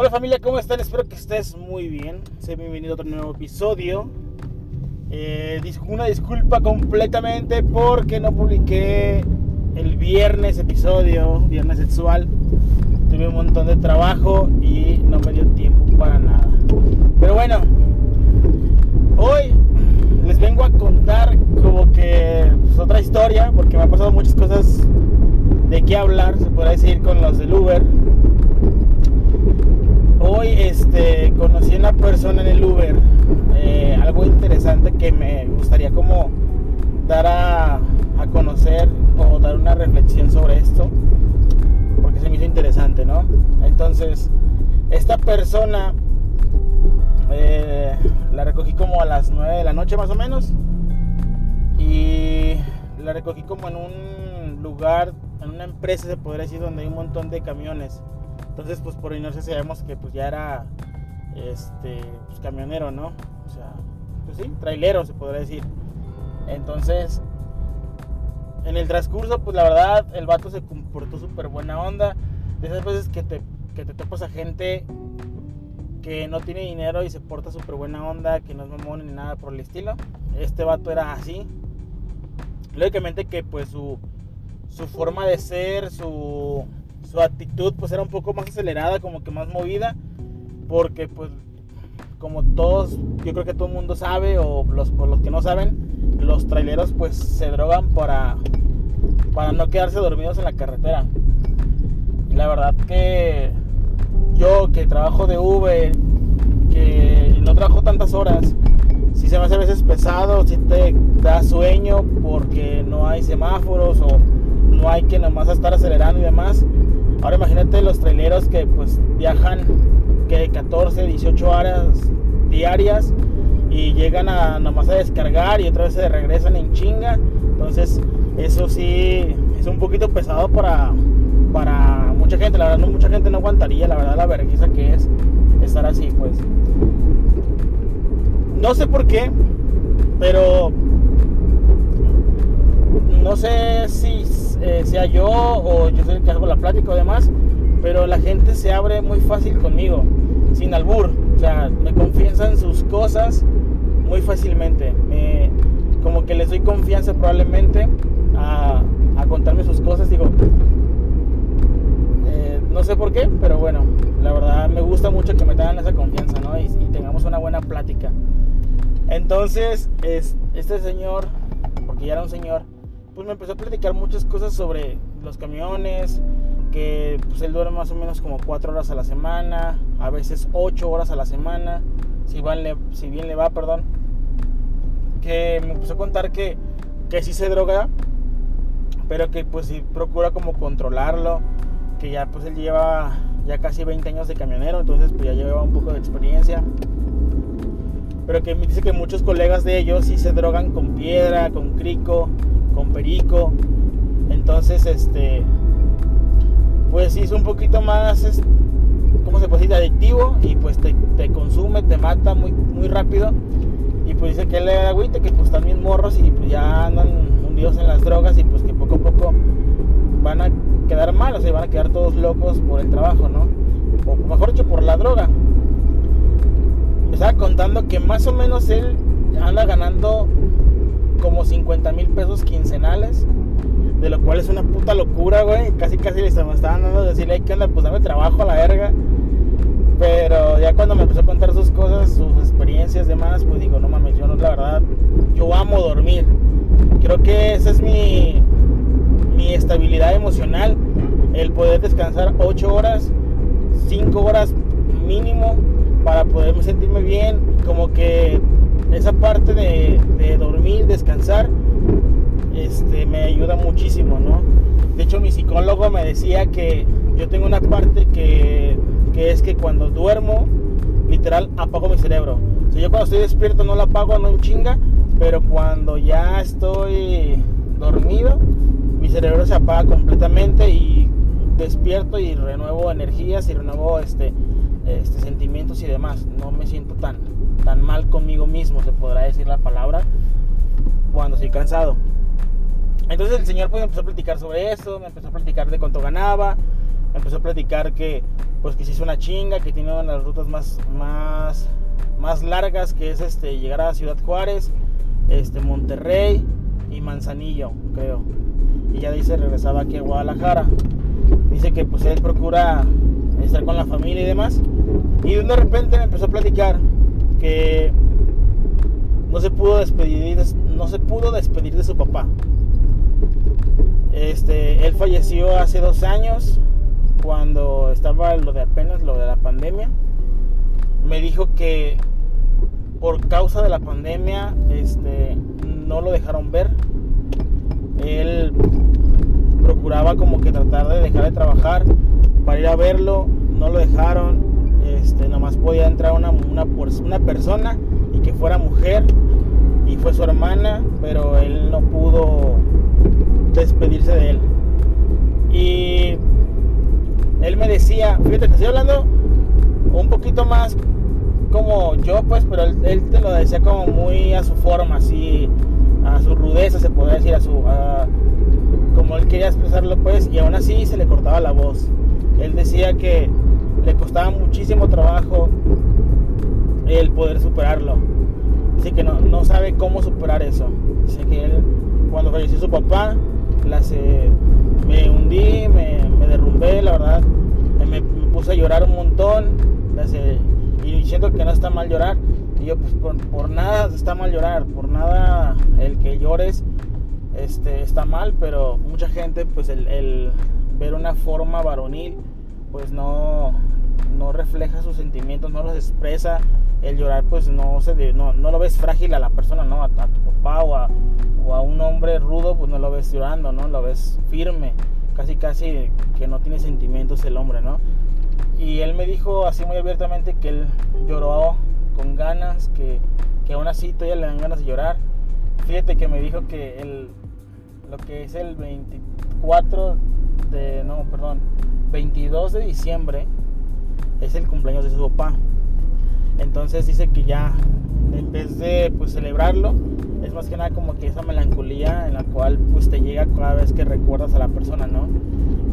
Hola familia, ¿cómo están? Espero que estés muy bien. Sé bienvenido a otro nuevo episodio. Eh, una disculpa completamente porque no publiqué el viernes episodio, viernes sexual. Tuve un montón de trabajo y no me dio tiempo para nada. Pero bueno, hoy les vengo a contar como que pues, otra historia porque me han pasado muchas cosas de qué hablar, se podrá decir, con los del Uber hoy este, conocí a una persona en el Uber, eh, algo interesante que me gustaría como dar a, a, conocer o dar una reflexión sobre esto, porque se me hizo interesante, ¿no? Entonces, esta persona eh, la recogí como a las 9 de la noche más o menos y la recogí como en un lugar, en una empresa se podría decir, donde hay un montón de camiones entonces, pues por inercia sabemos que pues ya era este pues, camionero, ¿no? O sea, pues sí, trailero se podría decir. Entonces, en el transcurso, pues la verdad, el vato se comportó súper buena onda. De esas veces que te, que te topas a gente que no tiene dinero y se porta súper buena onda, que no es mamón ni nada por el estilo. Este vato era así. Lógicamente que pues su, su forma de ser, su, su actitud pues era un poco más acelerada, como que más movida, porque pues como todos, yo creo que todo el mundo sabe, o los, por los que no saben, los traileros pues se drogan para, para no quedarse dormidos en la carretera. Y la verdad que yo que trabajo de Uber, que no trabajo tantas horas, si se me hace a veces pesado, si te da sueño porque no hay semáforos o no hay que nomás estar acelerando y demás. Ahora imagínate los traileros que pues viajan que 14, 18 horas diarias y llegan a nomás a descargar y otra vez se regresan en chinga. Entonces, eso sí es un poquito pesado para, para mucha gente. La verdad, no mucha gente no aguantaría, la verdad, la vergüenza que es estar así, pues. No sé por qué, pero no sé si eh, sea yo o yo soy el que hago la plática o demás, pero la gente se abre muy fácil conmigo, sin albur. O sea, me confiesan sus cosas muy fácilmente. Me, como que les doy confianza probablemente a, a contarme sus cosas. Digo, eh, no sé por qué, pero bueno, la verdad me gusta mucho que me tengan esa confianza, ¿no? Y, y tengamos una buena plática. Entonces, es, este señor, porque ya era un señor, pues me empezó a platicar muchas cosas sobre los camiones, que pues él duerme más o menos como 4 horas a la semana, a veces 8 horas a la semana, si, si bien le va, perdón. Que me empezó a contar que, que sí se droga, pero que pues sí procura como controlarlo, que ya pues él lleva ya casi 20 años de camionero, entonces pues ya lleva un poco de experiencia. Pero que me dice que muchos colegas de ellos sí se drogan con piedra, con crico, con perico. Entonces, este, pues sí es un poquito más, ¿cómo se puede decir? Adictivo y pues te, consume, te mata muy, muy rápido. Y pues dice que él le da agüita, que pues también morros y pues ya andan hundidos en las drogas y pues que poco a poco van a quedar mal, o sea, van a quedar todos locos por el trabajo, ¿no? O mejor dicho, por la droga. Estaba contando que más o menos él anda ganando como 50 mil pesos quincenales. De lo cual es una puta locura, güey. Casi, casi le estaban dando decirle, que onda? Pues dame trabajo a la verga. Pero ya cuando me empezó a contar sus cosas, sus experiencias, demás, pues digo, no mames, yo no, la verdad, yo amo dormir. Creo que esa es mi, mi estabilidad emocional. El poder descansar 8 horas, 5 horas mínimo para poderme sentirme bien. Como que esa parte de, dormir, descansar, este, me ayuda muchísimo, ¿no? De hecho, mi psicólogo me decía que yo tengo una parte que, es que cuando duermo, literal, apago mi cerebro. O yo cuando estoy despierto no lo apago, no chinga, pero cuando ya estoy dormido, mi cerebro se apaga completamente y despierto y renuevo energías y renuevo este, este, sentimientos y demás. No me siento tan, tan mal conmigo mismo, se podrá decir la palabra, cuando estoy cansado. Entonces el señor pues empezó a platicar sobre eso, me empezó a platicar de cuánto ganaba, empezó a platicar que pues que se hizo una chinga, que tiene una de las rutas más, más, más largas, que es este, llegar a Ciudad Juárez, este, Monterrey y Manzanillo, creo. Y ya dice regresaba aquí a Guadalajara. Dice que pues él procura estar con la familia y demás. Y de repente me empezó a platicar que no se pudo despedir, no se pudo despedir de su papá. Este, él falleció hace dos años cuando estaba lo de apenas lo de la pandemia. Me dijo que por causa de la pandemia, este, no lo dejaron ver. Él procuraba como que tratar de dejar de trabajar para ir a verlo, no lo dejaron, este, nomás podía entrar una, una, persona y que fuera mujer y fue su hermana, pero él no pudo despedirse de él. Y él me decía, fíjate, te estoy hablando un poquito más como yo, pues, pero él, te lo decía como muy a su forma, así, a su rudeza, se podría decir, a su, como él quería expresarlo, pues, y aún así se le cortaba la voz. Él decía que le costaba muchísimo trabajo el poder superarlo. Dice que no, no sabe cómo superar eso. Dice que él, cuando falleció su papá, me hundí, me, derrumbé, la verdad. Me, puse a llorar un montón. y siento que no está mal llorar. Y yo, pues por, nada está mal llorar, por nada el que llores este, está mal, pero mucha gente, pues el ver una forma varonil pues no, no refleja sus sentimientos, no los expresa. El llorar pues no se no, no lo ves frágil a la persona, ¿no? A, tu papá o a, o a, un hombre rudo pues no lo ves llorando, ¿no? Lo ves firme, casi casi que no tiene sentimientos el hombre, ¿no? Y él me dijo así muy abiertamente que él lloró con ganas, que, que aún así todavía le dan ganas de llorar. Fíjate que me dijo que el, lo que es el 24 de, no, perdón, 22 de diciembre es el cumpleaños de su papá. Entonces dice que ya en vez de pues celebrarlo, es más que nada como que esa melancolía en la cual pues te llega cada vez que recuerdas a la persona, ¿no?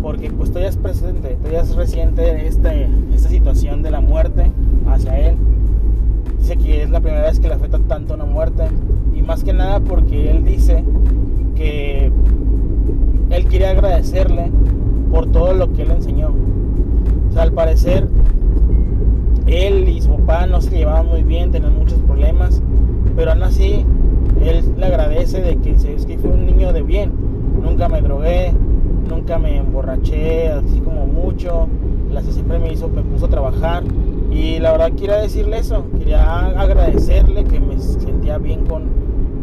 Porque pues todavía es presente, todavía es reciente este, esta situación de la muerte hacia él. Dice que es la primera vez que le afecta tanto una muerte y más que nada porque él dice que él quiere agradecerle por todo lo que él enseñó. O sea, al parecer, él y su papá no se llevaban muy bien, tenían muchos problemas, pero aún así, él le agradece de que, es que fue un niño de bien. Nunca me drogué, nunca me emborraché, así como mucho. La siempre me hizo, me puso a trabajar. Y la verdad quería decirle eso, quería agradecerle que me sentía bien con,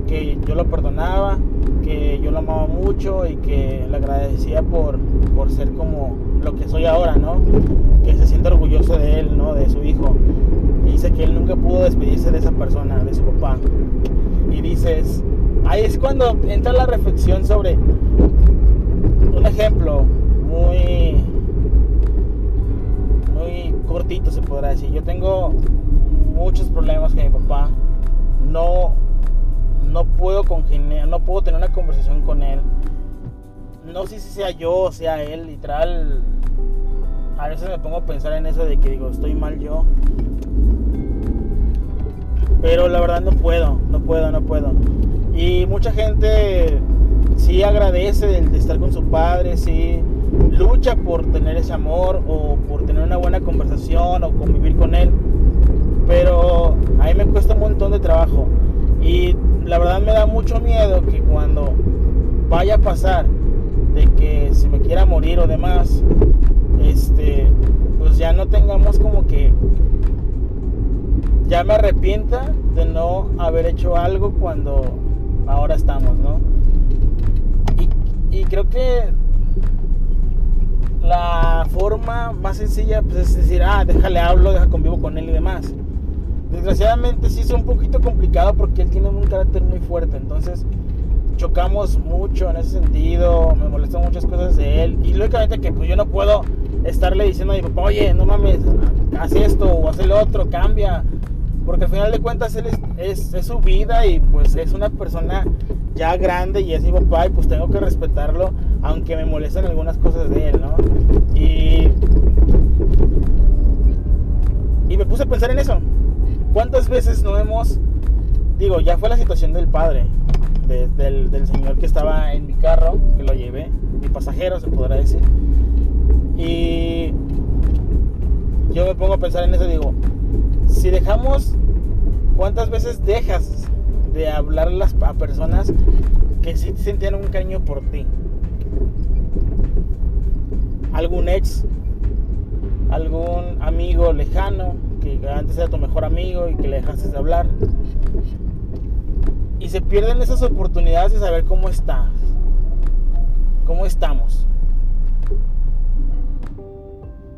que yo lo perdonaba, que yo lo amaba mucho y que le agradecía por, por ser como lo que soy ahora, ¿no? Que se siente orgulloso de él, ¿no? De su hijo. Y dice que él nunca pudo despedirse de esa persona, de su papá. Y dices, ahí es cuando entra la reflexión sobre un ejemplo muy muy cortito se podrá decir. Yo tengo muchos problemas con mi papá. No no puedo congeniar, no puedo tener una conversación con él. No sé si sea yo o sea él, literal. A veces me pongo a pensar en eso de que digo, estoy mal yo. Pero la verdad no puedo, no puedo, no puedo. Y mucha gente sí agradece de, estar con su padre, sí lucha por tener ese amor o por tener una buena conversación o convivir con él. Pero a mí me cuesta un montón de trabajo. Y la verdad me da mucho miedo que cuando vaya a pasar de que se me quiera morir o demás, este, pues ya no tengamos como que ya me arrepienta de no haber hecho algo cuando ahora estamos, ¿no? Y creo que la forma más sencilla pues, es decir, ah, déjale hablo, deja convivo con él y demás. Desgraciadamente sí es un poquito complicado porque él tiene un carácter muy fuerte, entonces chocamos mucho en ese sentido, me molestan muchas cosas de él y lógicamente que pues yo no puedo estarle diciendo a mi papá, oye, no mames, haz esto o haz el otro, cambia, porque al final de cuentas él es, es, su vida y pues es una persona ya grande y es mi papá y pues tengo que respetarlo, aunque me molestan algunas cosas de él, ¿no? Y, y me puse a pensar en eso. ¿Cuántas veces no hemos, digo, ya fue la situación del padre, del, del señor que estaba en mi carro, que lo llevé, mi pasajero se podrá decir. Y yo me pongo a pensar en eso, digo, si dejamos, ¿cuántas veces dejas de hablarlas a personas que sí sentían un cariño por ti? Algún ex, algún amigo lejano que antes era tu mejor amigo y que le dejaste de hablar. Y se pierden esas oportunidades de saber cómo estás, cómo estamos.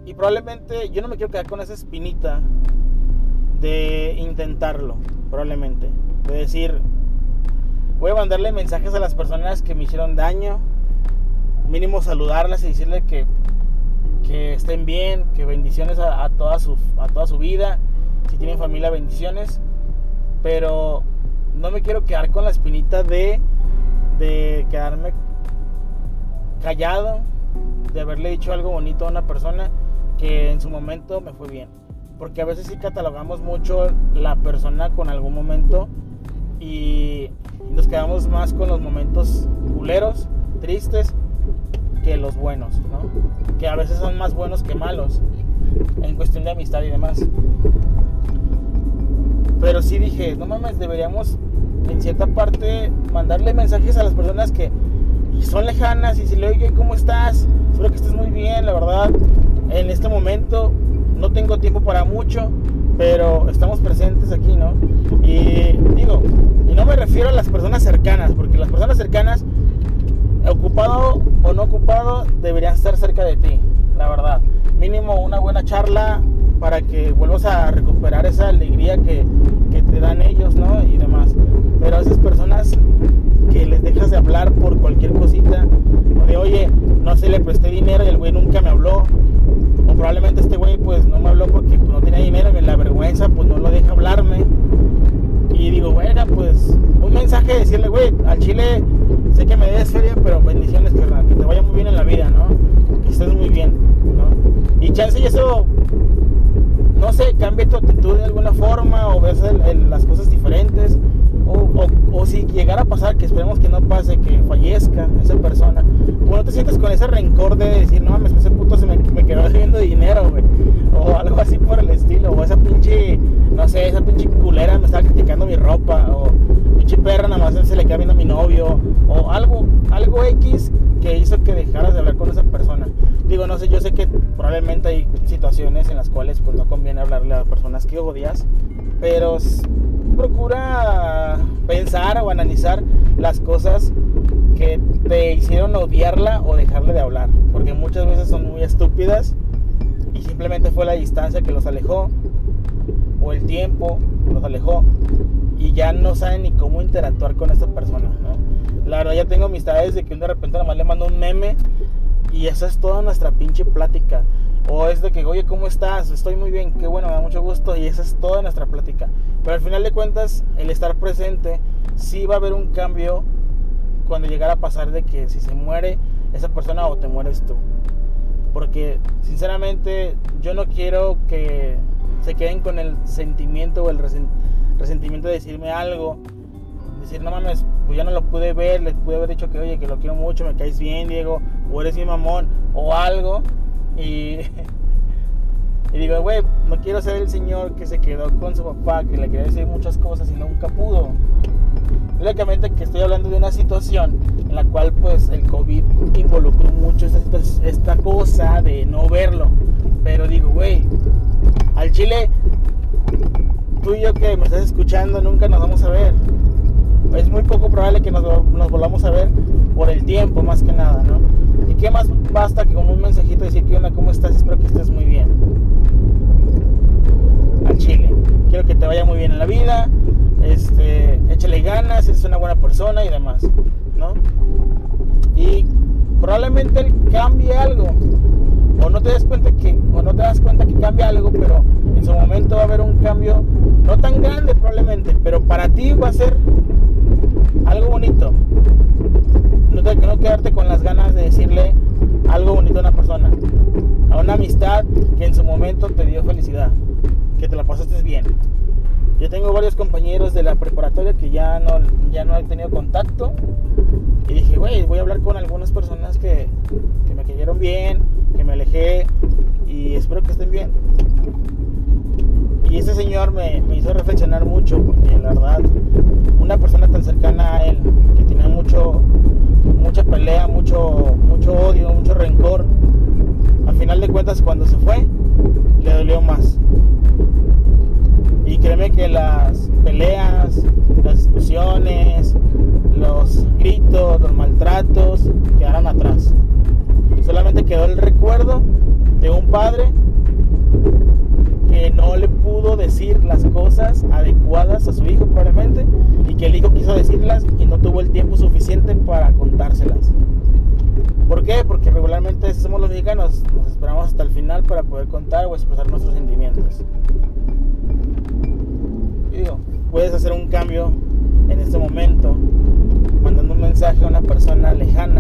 Y probablemente yo no me quiero quedar con esa espinita de intentarlo, probablemente. De decir, voy a mandarle mensajes a las personas que me hicieron daño, mínimo saludarlas y decirle que, que estén bien, que bendiciones a, toda su, a toda su vida, si tienen familia, bendiciones. Pero no me quiero quedar con la espinita de, de quedarme callado, de haberle dicho algo bonito a una persona que en su momento me fue bien. Porque a veces sí catalogamos mucho la persona con algún momento y nos quedamos más con los momentos culeros, tristes, que los buenos, ¿no? Que a veces son más buenos que malos en cuestión de amistad y demás. Pero sí dije, no mames, deberíamos en cierta parte mandarle mensajes a las personas que son lejanas y si le oye, ¿cómo estás? Espero que estés muy bien, la verdad en este momento no tengo tiempo para mucho, pero estamos presentes aquí, ¿no? Y digo, y no me refiero a las personas cercanas, porque las personas cercanas, ocupado o no ocupado, deberían estar cerca de ti, la verdad. Mínimo una buena charla para que vuelvas a recuperar esa alegría que, te dan ellos, ¿no? Y demás. Pero a esas personas que les dejas de hablar por cualquier cosita, o de oye, no se le presté dinero y el güey nunca me habló, probablemente este güey pues no me habló porque no tenía dinero y la vergüenza pues no lo deja hablarme. Y digo, bueno, pues un mensaje de decirle, güey, al chile sé que me des feria, pero bendiciones, que, que te vaya muy bien en la vida, ¿no? Que estés muy bien, ¿no? Y chance y eso, no sé, cambie tu actitud de alguna forma o ves las cosas diferentes. O, o, si llegara a pasar, que esperemos que no pase, que fallezca esa persona, o no te sientes con ese rencor de decir, no mames, ese puto se me, me quedó debiendo dinero, güey, o algo así por el estilo, o esa pinche, no sé, esa pinche culera me estaba criticando mi ropa, o pinche perra nada más se le queda viendo a mi novio, o algo, algo X que hizo que dejaras de hablar con esa persona. Digo, no sé, yo sé que probablemente hay situaciones en las cuales pues no conviene hablarle a personas que odias, pero procura pensar o analizar las cosas que te hicieron odiarla o dejarle de hablar, porque muchas veces son muy estúpidas y simplemente fue la distancia que los alejó o el tiempo los alejó y ya no saben ni cómo interactuar con esta persona. La verdad ya tengo amistades de que de repente nada más le mando un meme y esa es toda nuestra pinche plática. O es de que, oye, ¿cómo estás? Estoy muy bien, qué bueno, me da mucho gusto. Y esa es toda nuestra plática. Pero al final de cuentas, el estar presente, sí va a haber un cambio cuando llegara a pasar de que si se muere esa persona o te mueres tú. Porque sinceramente yo no quiero que se queden con el sentimiento o el resentimiento de decirme algo. Decir, no mames, pues ya no lo pude ver, le pude haber dicho que, oye, que lo quiero mucho, me caes bien, Diego, o eres mi mamón, o algo. Y, digo, güey, no quiero ser el señor que se quedó con su papá, que le quería decir muchas cosas y nunca pudo. Lógicamente que estoy hablando de una situación en la cual pues el COVID involucró mucho esta, esta cosa de no verlo. Pero digo, güey, al Chile, tú y yo que me estás escuchando nunca nos vamos a ver. Es muy poco probable que nos, nos volvamos a ver por el tiempo más que nada, ¿no? ¿Y qué más basta que con un mensajito decir que onda, cómo estás? Espero que estés muy bien. Al chile. Quiero que te vaya muy bien en la vida. Este, échale ganas, eres una buena persona y demás, ¿no? Y probablemente él cambie algo. O no te das cuenta que, o no te das cuenta que cambia algo, pero en su momento va a haber un cambio no tan grande probablemente, pero para ti va a ser algo bonito. No, te, no quedarte con las ganas de decirle algo bonito a una persona. A una amistad que en su momento te dio felicidad. Que te la pasaste bien. Yo tengo varios compañeros de la preparatoria que ya no, ya no he tenido contacto. Y dije, güey, voy a hablar con algunas personas que, que me cayeron bien, que me alejé y espero que estén bien. Y ese señor me, me hizo reflexionar mucho porque la verdad, una persona tan cercana a él, que tenía mucho, mucha pelea, mucho, mucho odio, mucho rencor, al final de cuentas cuando se fue, le dolió más. Y créeme que las peleas, las discusiones, los gritos, los maltratos quedaron atrás. Solamente quedó el recuerdo de un padre que no le pudo decir las cosas adecuadas a su hijo probablemente y que el hijo quiso decirlas y no tuvo el tiempo suficiente ¿Por qué? Porque regularmente somos los mexicanos, nos esperamos hasta el final para poder contar o expresar nuestros sentimientos. Digo, puedes hacer un cambio en este momento mandando un mensaje a una persona lejana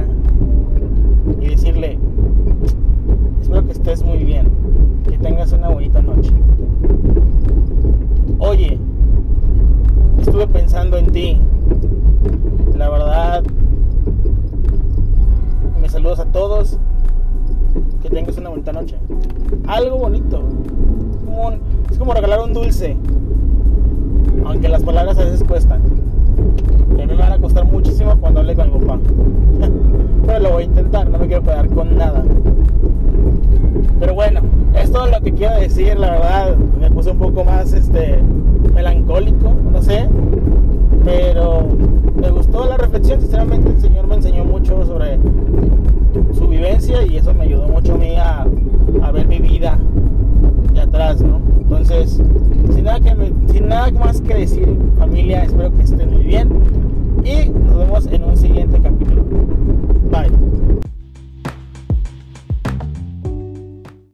que quiero decir, la verdad, me puse un poco más este, melancólico, no sé, pero me gustó la reflexión, sinceramente el Señor me enseñó mucho sobre su vivencia y eso me ayudó mucho a mí a, ver mi vida de atrás, ¿no? Entonces, sin nada, que sin nada más que decir, familia, espero que estén muy bien y nos vemos en un siguiente capítulo. Bye.